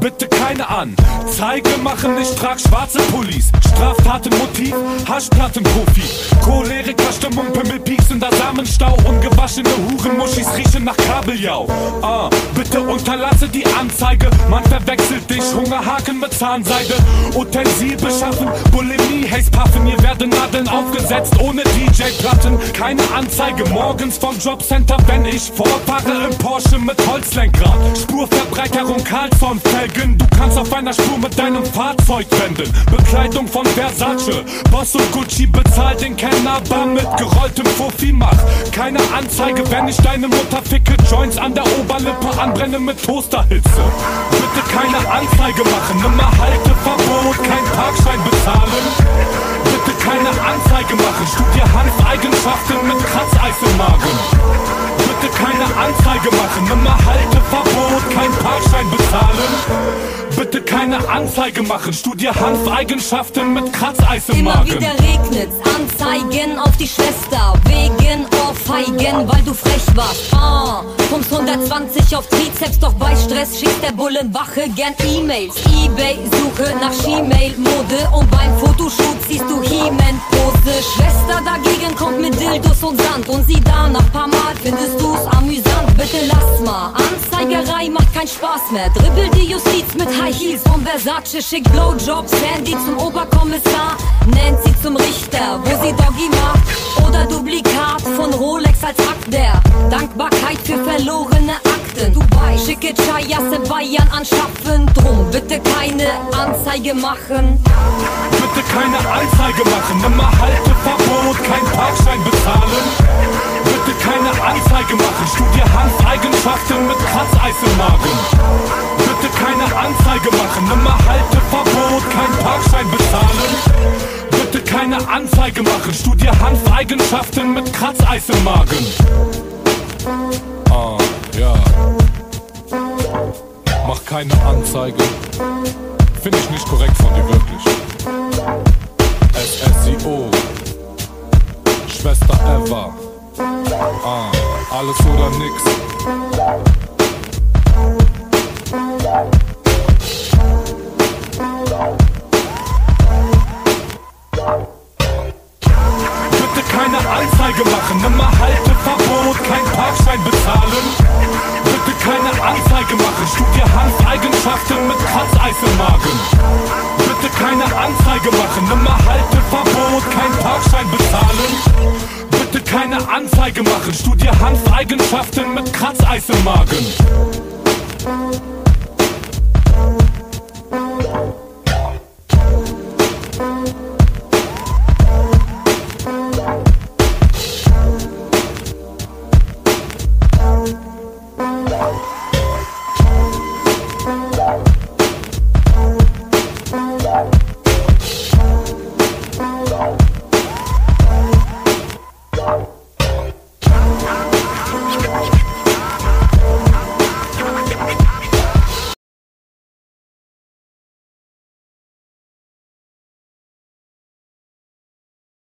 bitte keine an. Zeige machen, ich trag schwarze Pullis. Straftatenmotiv, Haschplattenprofi. Choleriker, Stimmung, Pimmelpieks in der Samenstau. Ungewaschene Hurenmuschis riechen nach Kabeljau. Ah, bitte unterlasse die Anzeige. Man verwechselt dich, Hungerhaken mit Zahnseide. Utensil beschaffen, Bulimie, Haze puffen. Hier werden Nadeln aufgesetzt ohne DJ-Platten. Keine Anzeige morgens vom Jobcenter, wenn ich vorfahre im Porsche mit Holzlenkrad. Spurverbreiterung, Karlsson-Felgen. Du kannst auf einer Spur mit deinem Fahrzeug wenden. Bekleidung von Versace, Boss und Gucci bezahlt den Kenner bar mit gerolltem Fuffi mach. Keine Anzeige, wenn ich deine Mutter ficke. Joints an der Oberlippe anbrenne mit Toasterhitze. Bitte keine Anzeige machen, nimmer Halteverbot, kein Parkschein bezahlen. Anzeige machen, nimmer Halteverbot, kein Parkschein bezahlen. Bitte keine Anzeige machen, studie Hanfeigenschaften mit Kratzeis im Immer Magen. wieder regnet's, Anzeigen auf die Schwester. Wegen Ohrfeigen, weil du frech warst. Ah, Kommst 120 auf Trizeps, doch bei Stress schickt der Bullenwache gern E-Mails. Ebay, Suche nach She-Mail, Mode und beim Fotoshoot siehst du He-Man-Pose. Schwester dagegen kommt mit Dildos und Sand. Und sie da nach paar Mal findest du's amüsant Bitte lass mal, Anzeigerei macht keinen Spaß mehr. Dribbel die Justiz mit High Heels von Versace. Schickt Blowjobs, Sandy zum Oberkommissar. Sie zum Richter, wo sie Doggy macht. Oder Duplikat von Rolex als Akt der Dankbarkeit für verlorene Akten Dubai, schicke Chayasse Bayern anschaffen Drum bitte keine Anzeige machen. Bitte keine Anzeige machen, nimmer Halteverbot, kein Parkschein bezahlen. Bitte keine Anzeige machen, studie Hanfeigenschaften mit Kratzeis im Magen. Bitte keine Anzeige machen, nimmer Halteverbot, kein Parkschein bezahlen. Bitte keine Anzeige machen, studie Hanfeigenschaften mit Kratzeis im Magen. Ah, ja. Mach keine Anzeige. Finde ich nicht korrekt von dir wirklich. SSIO. Schwester Eva. Ah, alles oder nix. Bitte keine Anzeige machen, nimmer Halteverbot, kein keine Anzeige machen. Studier Hanfeigenschaften mit Kratzeis im Magen.